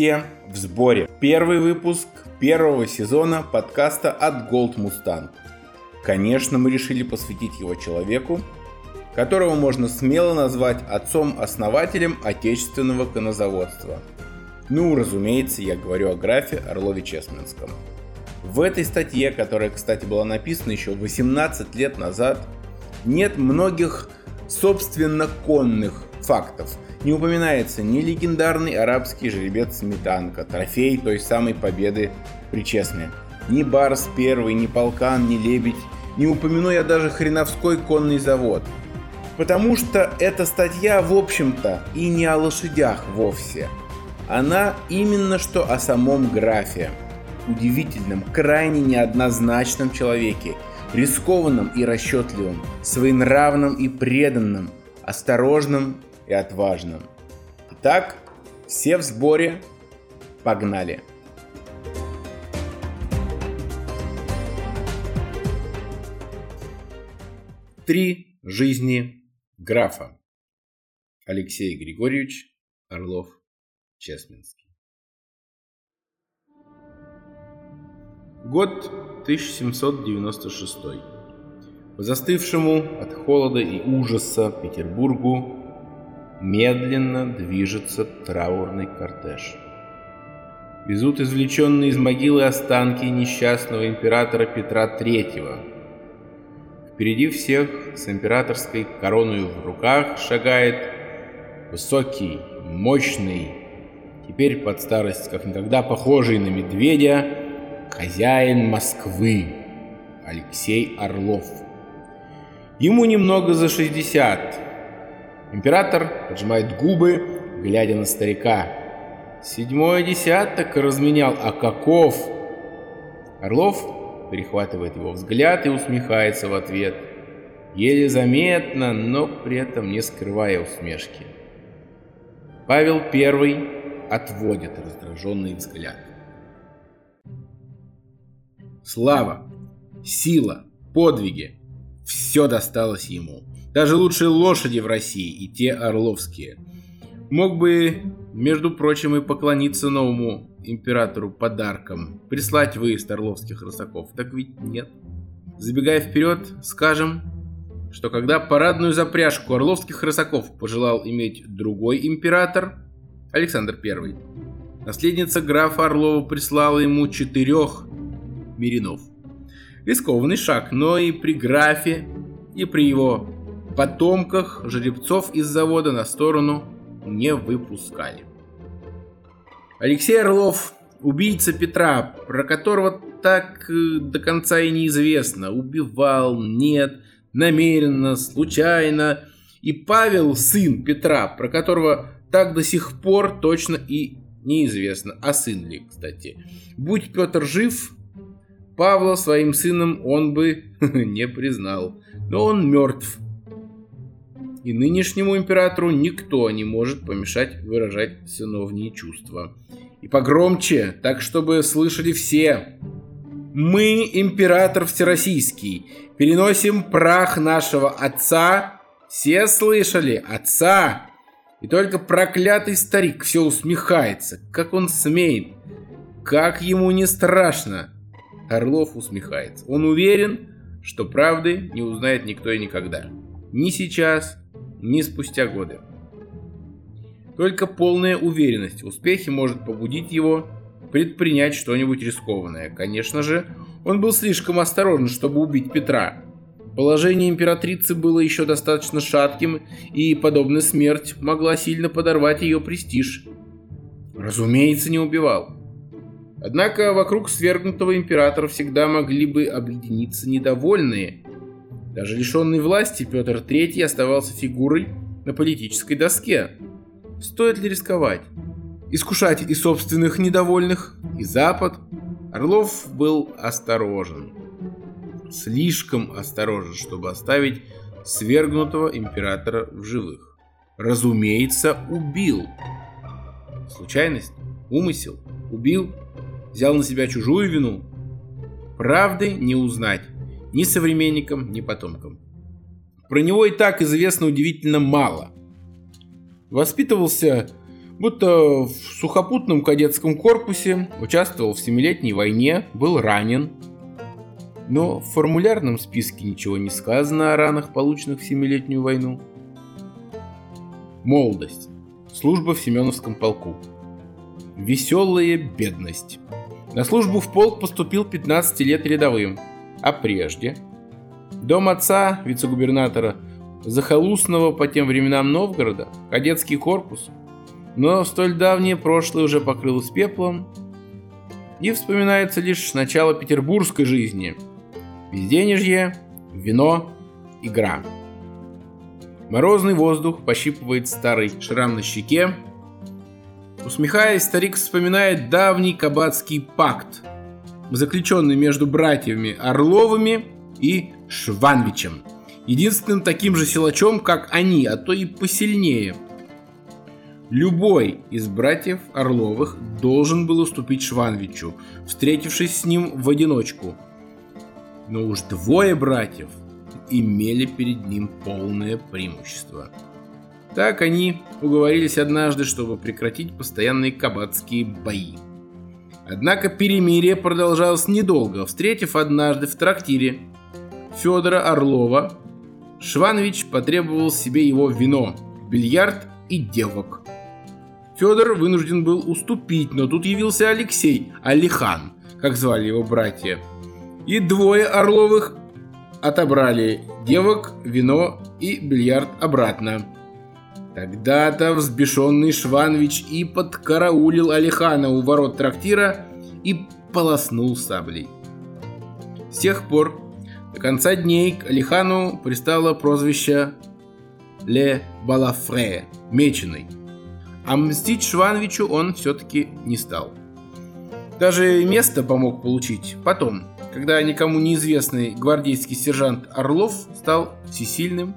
Все в сборе. Первый выпуск первого сезона подкаста от Gold Mustang. Конечно, мы решили посвятить его человеку, которого можно смело назвать отцом-основателем отечественного конозаводства. Ну, разумеется, я говорю о графе Орлове Чесменском. В этой статье, которая, кстати, была написана еще 18 лет назад, нет многих собственно конных фактов – не упоминается ни легендарный арабский жеребец Сметанка, трофей той самой победы при Чесме, ни Барс Первый, ни Полкан, ни Лебедь, не упомяну я даже Хреновской конный завод. Потому что эта статья, в общем-то, и не о лошадях вовсе. Она именно что о самом графе. Удивительном, крайне неоднозначном человеке, рискованном и расчетливом, своенравном и преданном, осторожном и отважным. Итак, все в сборе, погнали! Три жизни графа. Алексей Григорьевич Орлов-Чесменский. Год 1796. По застывшему от холода и ужаса Петербургу медленно движется траурный кортеж. Везут извлеченные из могилы останки несчастного императора Петра III. Впереди всех с императорской короной в руках шагает высокий, мощный, теперь под старость как никогда похожий на медведя, хозяин Москвы Алексей Орлов. Ему немного за 60, Император поджимает губы, глядя на старика. Седьмой десяток разменял, а каков? Орлов перехватывает его взгляд и усмехается в ответ. Еле заметно, но при этом не скрывая усмешки. Павел Первый отводит раздраженный взгляд. Слава, сила, подвиги – все досталось ему. Даже лучшие лошади в России и те орловские. Мог бы, между прочим, и поклониться новому императору подарком, прислать выезд орловских рысаков. Так ведь нет. Забегая вперед, скажем, что когда парадную запряжку орловских рысаков пожелал иметь другой император, Александр I, наследница графа Орлова прислала ему четырех меринов. Рискованный шаг, но и при графе, и при его потомках жеребцов из завода на сторону не выпускали. Алексей Орлов, убийца Петра, про которого так э, до конца и неизвестно, убивал, нет, намеренно, случайно, и Павел, сын Петра, про которого так до сих пор точно и неизвестно, а сын ли, кстати. Будь Петр жив, Павла своим сыном он бы не признал, но он мертв, и нынешнему императору никто не может помешать выражать сыновние чувства. И погромче, так чтобы слышали все. Мы, император Всероссийский, переносим прах нашего отца. Все слышали? Отца! И только проклятый старик все усмехается. Как он смеет? Как ему не страшно? Орлов усмехается. Он уверен, что правды не узнает никто и никогда. Ни сейчас, ни спустя годы. Только полная уверенность в успехе может побудить его предпринять что-нибудь рискованное. Конечно же, он был слишком осторожен, чтобы убить Петра. Положение императрицы было еще достаточно шатким, и подобная смерть могла сильно подорвать ее престиж. Разумеется, не убивал. Однако вокруг свергнутого императора всегда могли бы объединиться недовольные, даже лишенный власти Петр III оставался фигурой на политической доске. Стоит ли рисковать? Искушать и собственных недовольных, и Запад. Орлов был осторожен. Слишком осторожен, чтобы оставить свергнутого императора в живых. Разумеется, убил. Случайность? Умысел? Убил? Взял на себя чужую вину? Правды не узнать ни современникам, ни потомкам. Про него и так известно удивительно мало. Воспитывался будто в сухопутном кадетском корпусе, участвовал в Семилетней войне, был ранен. Но в формулярном списке ничего не сказано о ранах, полученных в Семилетнюю войну. Молодость. Служба в Семеновском полку. Веселая бедность. На службу в полк поступил 15 лет рядовым, а прежде дом отца, вице-губернатора, захолустного по тем временам Новгорода, кадетский корпус, но столь давнее прошлое уже покрылось пеплом, и вспоминается лишь начало петербургской жизни. Безденежье, вино, игра. Морозный воздух пощипывает старый шрам на щеке. Усмехаясь, старик вспоминает давний кабацкий пакт, заключенный между братьями Орловыми и Шванвичем, единственным таким же силачом, как они, а то и посильнее – Любой из братьев Орловых должен был уступить Шванвичу, встретившись с ним в одиночку. Но уж двое братьев имели перед ним полное преимущество. Так они уговорились однажды, чтобы прекратить постоянные кабацкие бои. Однако перемирие продолжалось недолго. Встретив однажды в трактире Федора Орлова, Шванович потребовал себе его вино, бильярд и девок. Федор вынужден был уступить, но тут явился Алексей, Алихан, как звали его братья. И двое Орловых отобрали девок, вино и бильярд обратно. Тогда-то взбешенный Шванович и подкараулил Алихана у ворот трактира и полоснул саблей. С тех пор до конца дней к Алихану пристало прозвище Ле Балафре, меченый – а мстить Швановичу он все-таки не стал. Даже место помог получить потом, когда никому неизвестный гвардейский сержант Орлов стал всесильным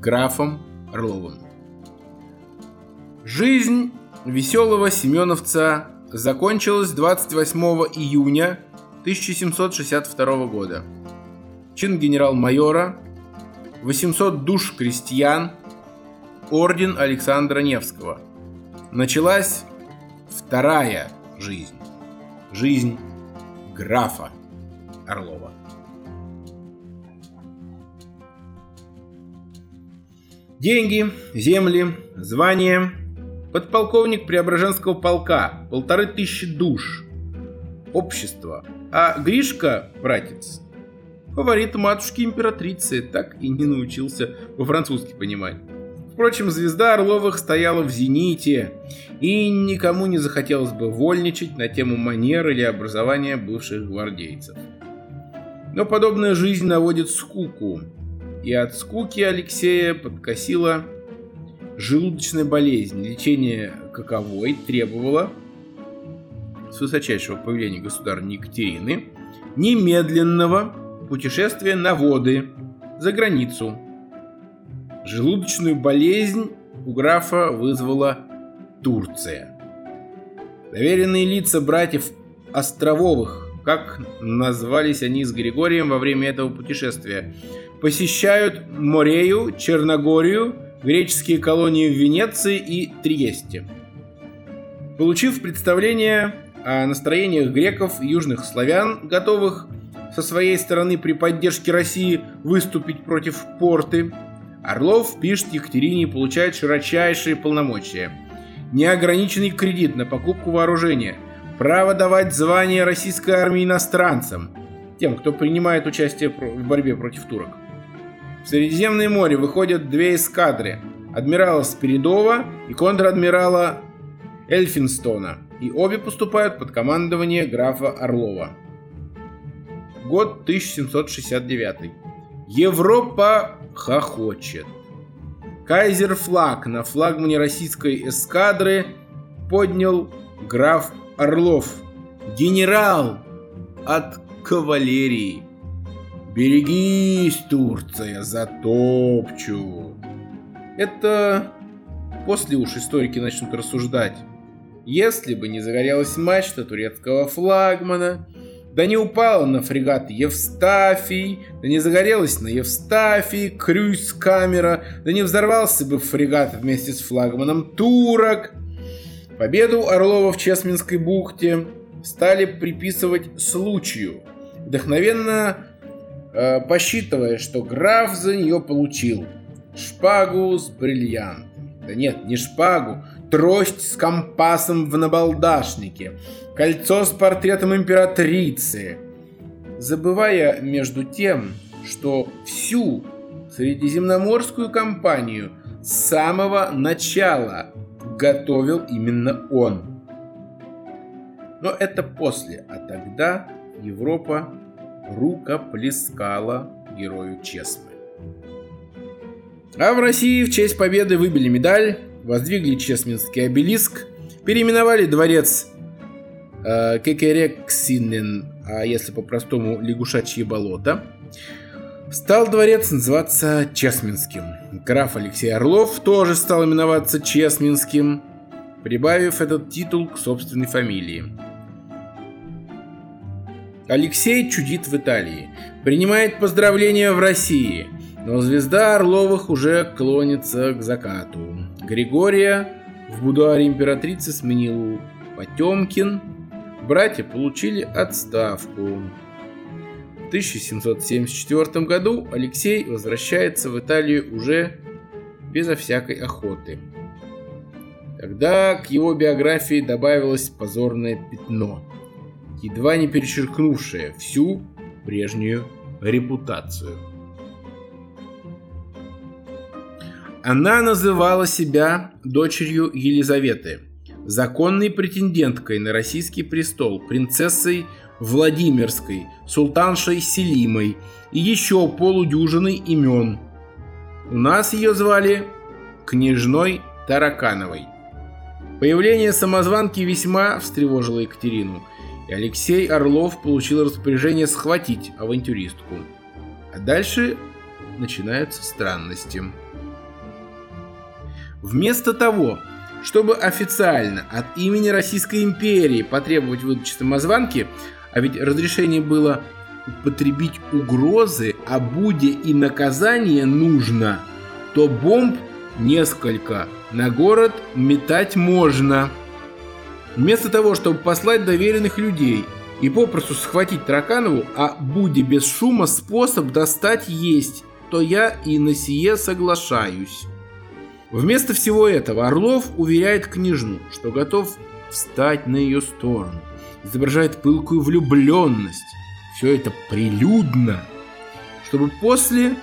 графом Орловым. Жизнь веселого семеновца закончилась 28 июня 1762 года. Чин генерал-майора, 800 душ крестьян, орден Александра Невского – началась вторая жизнь. Жизнь графа Орлова. Деньги, земли, звание. Подполковник Преображенского полка, полторы тысячи душ. Общество. А Гришка, братец, фаворит матушки императрицы, так и не научился по-французски понимать. Впрочем, звезда Орловых стояла в зените, и никому не захотелось бы вольничать на тему манер или образования бывших гвардейцев. Но подобная жизнь наводит скуку, и от скуки Алексея подкосила желудочная болезнь, лечение каковой требовало с высочайшего повеления государни Екатерины немедленного путешествия на воды за границу Желудочную болезнь у графа вызвала Турция. Доверенные лица братьев Острововых, как назвались они с Григорием во время этого путешествия, посещают Морею, Черногорию, греческие колонии в Венеции и Триесте. Получив представление о настроениях греков и южных славян, готовых со своей стороны при поддержке России выступить против порты, Орлов пишет Екатерине и получает широчайшие полномочия. Неограниченный кредит на покупку вооружения, право давать звание российской армии иностранцам, тем, кто принимает участие в борьбе против турок. В Средиземное море выходят две эскадры – адмирала Спиридова и контр-адмирала Эльфинстона, и обе поступают под командование графа Орлова. Год 1769. Европа хохочет. Кайзер флаг на флагмане российской эскадры поднял граф Орлов. Генерал от кавалерии. Берегись, Турция, затопчу. Это после уж историки начнут рассуждать. Если бы не загорелась мачта турецкого флагмана, да не упала на фрегат Евстафий, да не загорелась на Евстафии крюйс-камера, да не взорвался бы фрегат вместе с флагманом турок. Победу Орлова в Чесменской бухте стали приписывать случаю, вдохновенно э, посчитывая, что граф за нее получил шпагу с бриллиантом. Да нет, не шпагу, трость с компасом в набалдашнике, кольцо с портретом императрицы, забывая между тем, что всю Средиземноморскую кампанию с самого начала готовил именно он. Но это после, а тогда Европа рукоплескала герою Чесмы. А в России в честь победы выбили медаль, воздвигли Чесменский обелиск, переименовали дворец э, Кекерексинен, а если по-простому лягушачье болото, стал дворец называться Чесменским. Граф Алексей Орлов тоже стал именоваться Чесменским, прибавив этот титул к собственной фамилии. Алексей чудит в Италии, принимает поздравления в России, но звезда Орловых уже клонится к закату. Григория в будуаре императрицы сменил Потемкин, братья получили отставку. В 1774 году Алексей возвращается в Италию уже безо всякой охоты. Тогда к его биографии добавилось позорное пятно – едва не перечеркнувшая всю прежнюю репутацию. Она называла себя дочерью Елизаветы, законной претенденткой на российский престол, принцессой Владимирской, султаншей Селимой и еще полудюжиной имен. У нас ее звали княжной Таракановой. Появление самозванки весьма встревожило Екатерину – и Алексей Орлов получил распоряжение схватить авантюристку. А дальше начинаются странности. Вместо того, чтобы официально от имени Российской империи потребовать выдачи самозванки, а ведь разрешение было употребить угрозы, а буде и наказание нужно, то бомб несколько на город метать можно – Вместо того, чтобы послать доверенных людей и попросту схватить Тараканову, а буде без шума способ достать есть, то я и на сие соглашаюсь. Вместо всего этого Орлов уверяет княжну, что готов встать на ее сторону, изображает пылкую влюбленность. Все это прилюдно, чтобы после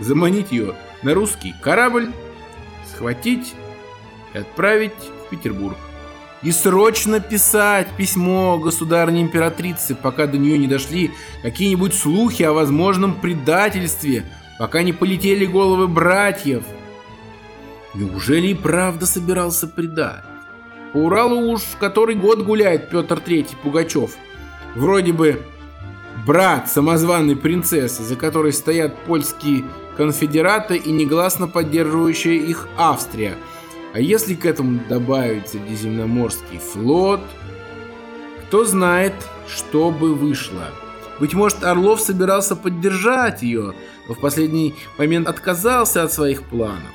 заманить ее на русский корабль, схватить и отправить в Петербург и срочно писать письмо государыне императрице, пока до нее не дошли какие-нибудь слухи о возможном предательстве, пока не полетели головы братьев. Неужели и правда собирался предать? По Уралу уж который год гуляет Петр Третий Пугачев. Вроде бы брат самозваной принцессы, за которой стоят польские конфедераты и негласно поддерживающая их Австрия – а если к этому добавить Средиземноморский флот, кто знает, что бы вышло. Быть может, Орлов собирался поддержать ее, но в последний момент отказался от своих планов.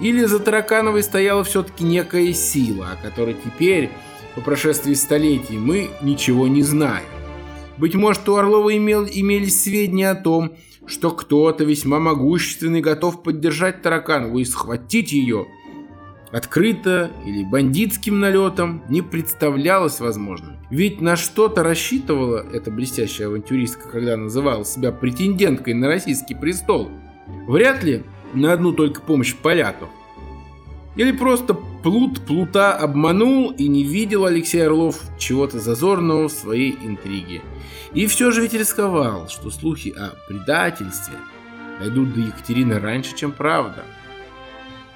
Или за Таракановой стояла все-таки некая сила, о которой теперь, по прошествии столетий, мы ничего не знаем. Быть может, у Орлова имел, имелись сведения о том, что кто-то весьма могущественный готов поддержать Тараканову и схватить ее – открыто или бандитским налетом не представлялось возможным. Ведь на что-то рассчитывала эта блестящая авантюристка, когда называла себя претенденткой на российский престол. Вряд ли на одну только помощь поляков. Или просто плут плута обманул и не видел Алексей Орлов чего-то зазорного в своей интриге. И все же ведь рисковал, что слухи о предательстве дойдут до Екатерины раньше, чем правда.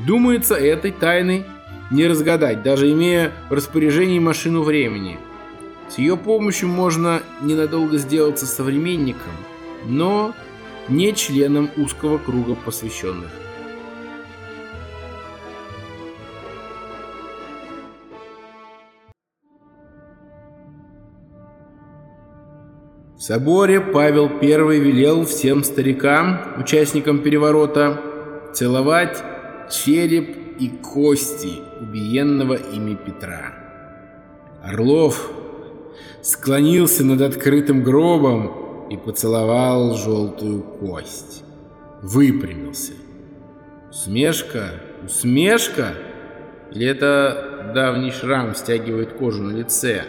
Думается, этой тайны не разгадать, даже имея в распоряжении машину времени. С ее помощью можно ненадолго сделаться современником, но не членом узкого круга посвященных. В соборе Павел I велел всем старикам, участникам переворота, целовать череп и кости убиенного ими Петра. Орлов склонился над открытым гробом и поцеловал желтую кость. Выпрямился. Усмешка? Усмешка? Или это давний шрам стягивает кожу на лице?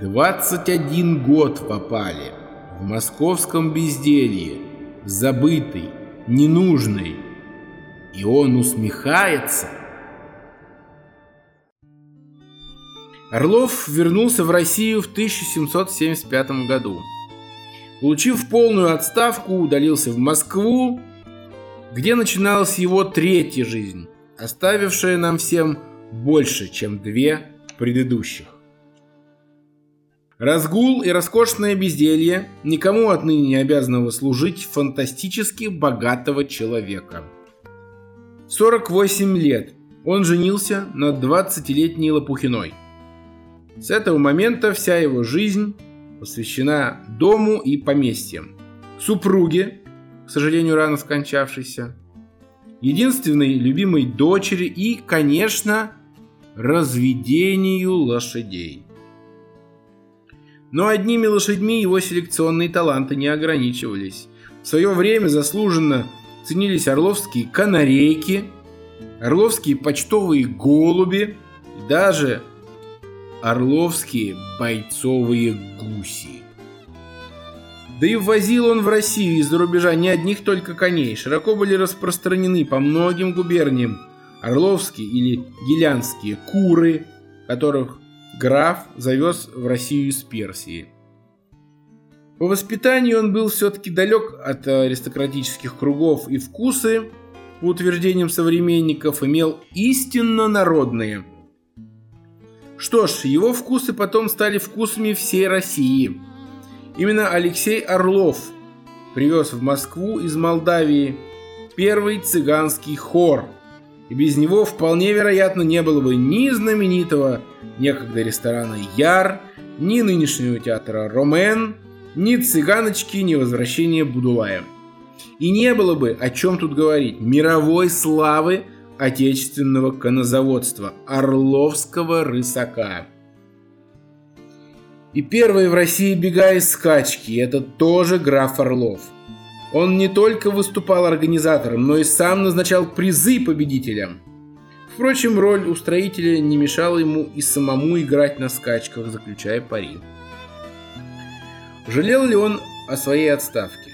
21 год попали в московском безделье, забытый, ненужный. И он усмехается. Орлов вернулся в Россию в 1775 году. Получив полную отставку, удалился в Москву, где начиналась его третья жизнь, оставившая нам всем больше, чем две предыдущих. Разгул и роскошное безделье никому отныне не обязанного служить фантастически богатого человека. 48 лет он женился на 20-летней Лопухиной. С этого момента вся его жизнь посвящена дому и поместьям. Супруге, к сожалению, рано скончавшейся, единственной любимой дочери и, конечно, разведению лошадей. Но одними лошадьми его селекционные таланты не ограничивались. В свое время заслуженно ценились орловские канарейки, орловские почтовые голуби даже орловские бойцовые гуси. Да и ввозил он в Россию из-за рубежа не одних только коней. Широко были распространены по многим губерниям орловские или гелянские куры, которых граф завез в Россию из Персии. По воспитанию он был все-таки далек от аристократических кругов и вкусы, по утверждениям современников, имел истинно народные. Что ж, его вкусы потом стали вкусами всей России. Именно Алексей Орлов привез в Москву из Молдавии первый цыганский хор – и без него вполне вероятно не было бы ни знаменитого некогда ресторана Яр, ни нынешнего театра Ромен, ни цыганочки, ни возвращения Будулая. И не было бы, о чем тут говорить, мировой славы отечественного конозаводства, Орловского рысака. И первый в России бега из скачки – это тоже граф Орлов – он не только выступал организатором, но и сам назначал призы победителям. Впрочем, роль устроителя не мешала ему и самому играть на скачках, заключая пари. Жалел ли он о своей отставке?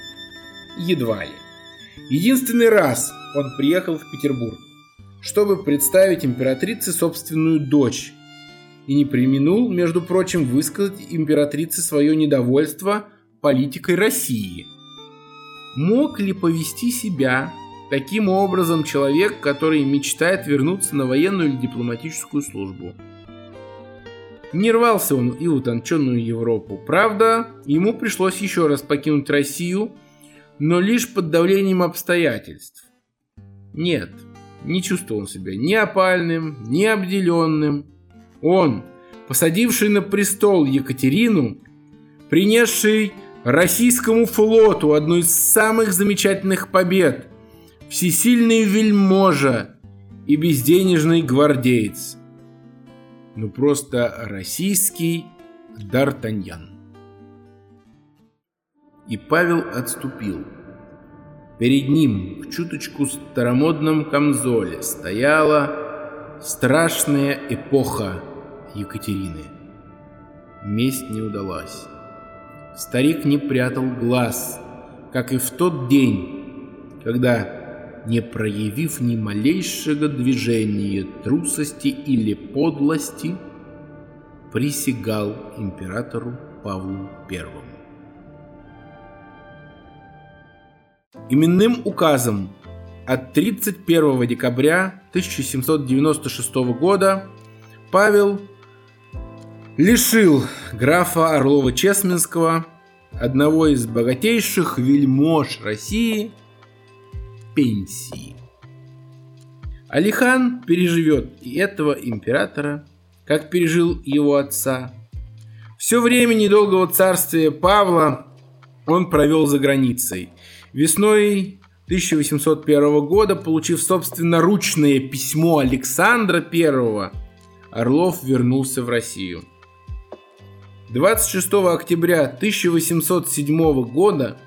Едва ли. Единственный раз он приехал в Петербург, чтобы представить императрице собственную дочь, и не применул, между прочим, высказать императрице свое недовольство политикой России – Мог ли повести себя таким образом человек, который мечтает вернуться на военную или дипломатическую службу? Не рвался он и утонченную Европу. Правда, ему пришлось еще раз покинуть Россию, но лишь под давлением обстоятельств. Нет, не чувствовал он себя ни опальным, ни обделенным. Он, посадивший на престол Екатерину, принесший Российскому флоту одну из самых замечательных побед. Всесильный вельможа и безденежный гвардеец. Ну просто российский Д'Артаньян. И Павел отступил. Перед ним в чуточку старомодном камзоле стояла страшная эпоха Екатерины. Месть не удалась. Старик не прятал глаз, как и в тот день, когда, не проявив ни малейшего движения трусости или подлости, присягал императору Павлу I. Именным указом от 31 декабря 1796 года Павел лишил графа Орлова-Чесменского, одного из богатейших вельмож России, пенсии. Алихан переживет и этого императора, как пережил его отца. Все время недолгого царствия Павла он провел за границей. Весной 1801 года, получив собственноручное письмо Александра I, Орлов вернулся в Россию. 26 октября 1807 года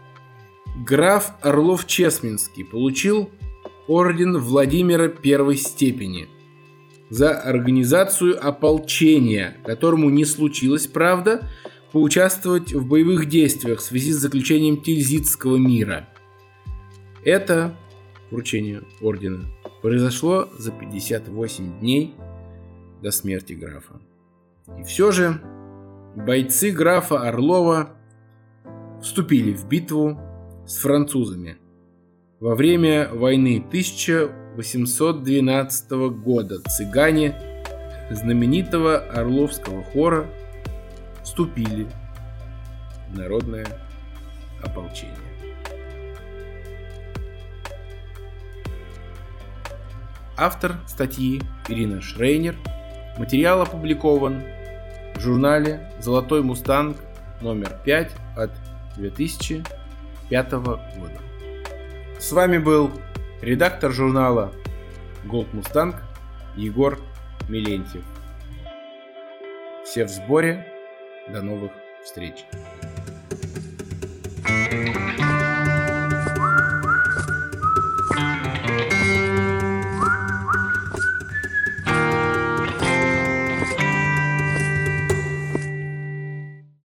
граф Орлов-Чесменский получил орден Владимира первой степени за организацию ополчения, которому не случилось, правда, поучаствовать в боевых действиях в связи с заключением Тильзитского мира. Это вручение ордена произошло за 58 дней до смерти графа. И все же бойцы графа Орлова вступили в битву с французами во время войны 1812 года. Цыгане знаменитого Орловского хора вступили в народное ополчение. Автор статьи Ирина Шрейнер. Материал опубликован в журнале «Золотой мустанг» номер 5 от 2005 года. С вами был редактор журнала Gold Mustang Егор Милентьев. Все в сборе. До новых встреч.